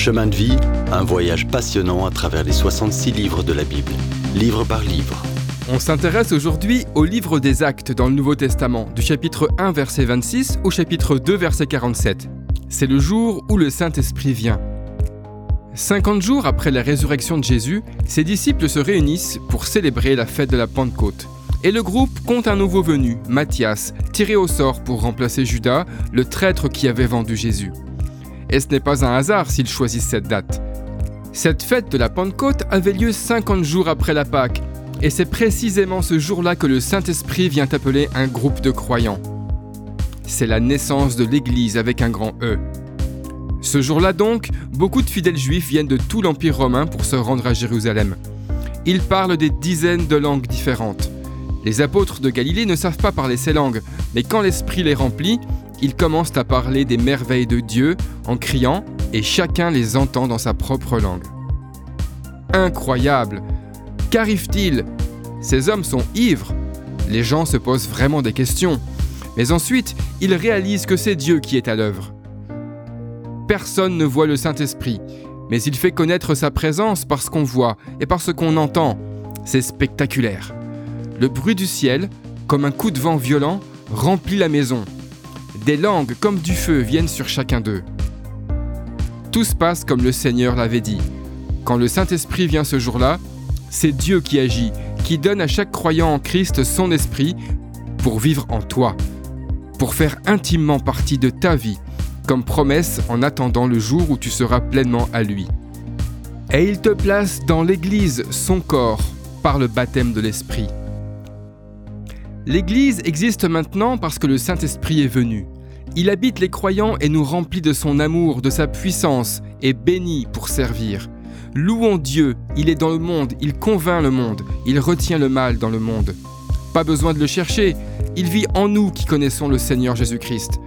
Chemin de vie, un voyage passionnant à travers les 66 livres de la Bible, livre par livre. On s'intéresse aujourd'hui au livre des actes dans le Nouveau Testament, du chapitre 1 verset 26 au chapitre 2 verset 47. C'est le jour où le Saint-Esprit vient. 50 jours après la résurrection de Jésus, ses disciples se réunissent pour célébrer la fête de la Pentecôte. Et le groupe compte un nouveau venu, Matthias, tiré au sort pour remplacer Judas, le traître qui avait vendu Jésus. Et ce n'est pas un hasard s'ils choisissent cette date. Cette fête de la Pentecôte avait lieu 50 jours après la Pâque, et c'est précisément ce jour-là que le Saint-Esprit vient appeler un groupe de croyants. C'est la naissance de l'Église avec un grand E. Ce jour-là donc, beaucoup de fidèles juifs viennent de tout l'Empire romain pour se rendre à Jérusalem. Ils parlent des dizaines de langues différentes. Les apôtres de Galilée ne savent pas parler ces langues, mais quand l'Esprit les remplit, ils commencent à parler des merveilles de Dieu en criant, et chacun les entend dans sa propre langue. Incroyable Qu'arrive-t-il? Ces hommes sont ivres. Les gens se posent vraiment des questions. Mais ensuite, ils réalisent que c'est Dieu qui est à l'œuvre. Personne ne voit le Saint-Esprit, mais il fait connaître sa présence parce qu'on voit et parce qu'on entend. C'est spectaculaire. Le bruit du ciel, comme un coup de vent violent, remplit la maison. Des langues comme du feu viennent sur chacun d'eux. Tout se passe comme le Seigneur l'avait dit. Quand le Saint-Esprit vient ce jour-là, c'est Dieu qui agit, qui donne à chaque croyant en Christ son esprit pour vivre en toi, pour faire intimement partie de ta vie, comme promesse en attendant le jour où tu seras pleinement à lui. Et il te place dans l'Église, son corps, par le baptême de l'Esprit. L'Église existe maintenant parce que le Saint-Esprit est venu. Il habite les croyants et nous remplit de son amour, de sa puissance, et bénit pour servir. Louons Dieu, il est dans le monde, il convainc le monde, il retient le mal dans le monde. Pas besoin de le chercher, il vit en nous qui connaissons le Seigneur Jésus-Christ.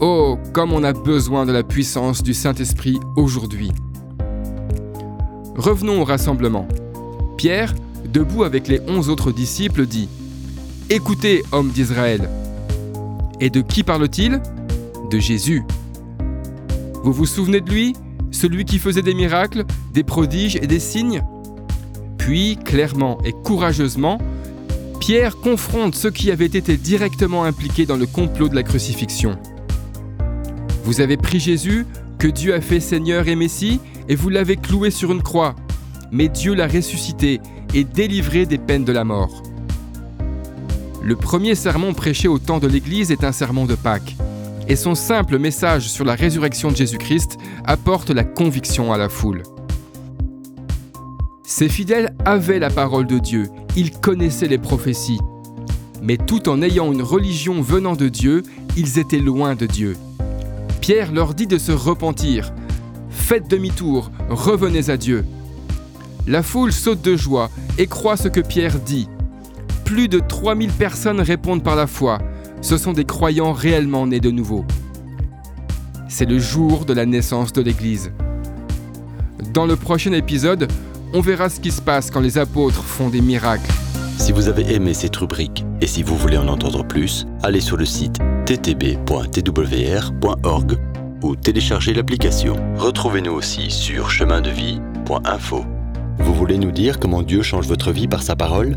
Oh, comme on a besoin de la puissance du Saint-Esprit aujourd'hui. Revenons au rassemblement. Pierre, debout avec les onze autres disciples, dit Écoutez, hommes d'Israël. Et de qui parle-t-il? De Jésus. Vous vous souvenez de lui? Celui qui faisait des miracles, des prodiges et des signes? Puis, clairement et courageusement, Pierre confronte ceux qui avaient été directement impliqués dans le complot de la crucifixion. Vous avez pris Jésus, que Dieu a fait Seigneur et Messie, et vous l'avez cloué sur une croix. Mais Dieu l'a ressuscité et délivré des peines de la mort. Le premier sermon prêché au temps de l'Église est un sermon de Pâques et son simple message sur la résurrection de Jésus-Christ apporte la conviction à la foule. Ces fidèles avaient la parole de Dieu, ils connaissaient les prophéties, mais tout en ayant une religion venant de Dieu, ils étaient loin de Dieu. Pierre leur dit de se repentir. Faites demi-tour, revenez à Dieu. La foule saute de joie et croit ce que Pierre dit. Plus de 3000 personnes répondent par la foi, ce sont des croyants réellement nés de nouveau. C'est le jour de la naissance de l'Église. Dans le prochain épisode, on verra ce qui se passe quand les apôtres font des miracles. Si vous avez aimé cette rubrique et si vous voulez en entendre plus, allez sur le site ttb.twr.org ou téléchargez l'application. Retrouvez-nous aussi sur chemindevie.info. Vous voulez nous dire comment Dieu change votre vie par sa parole?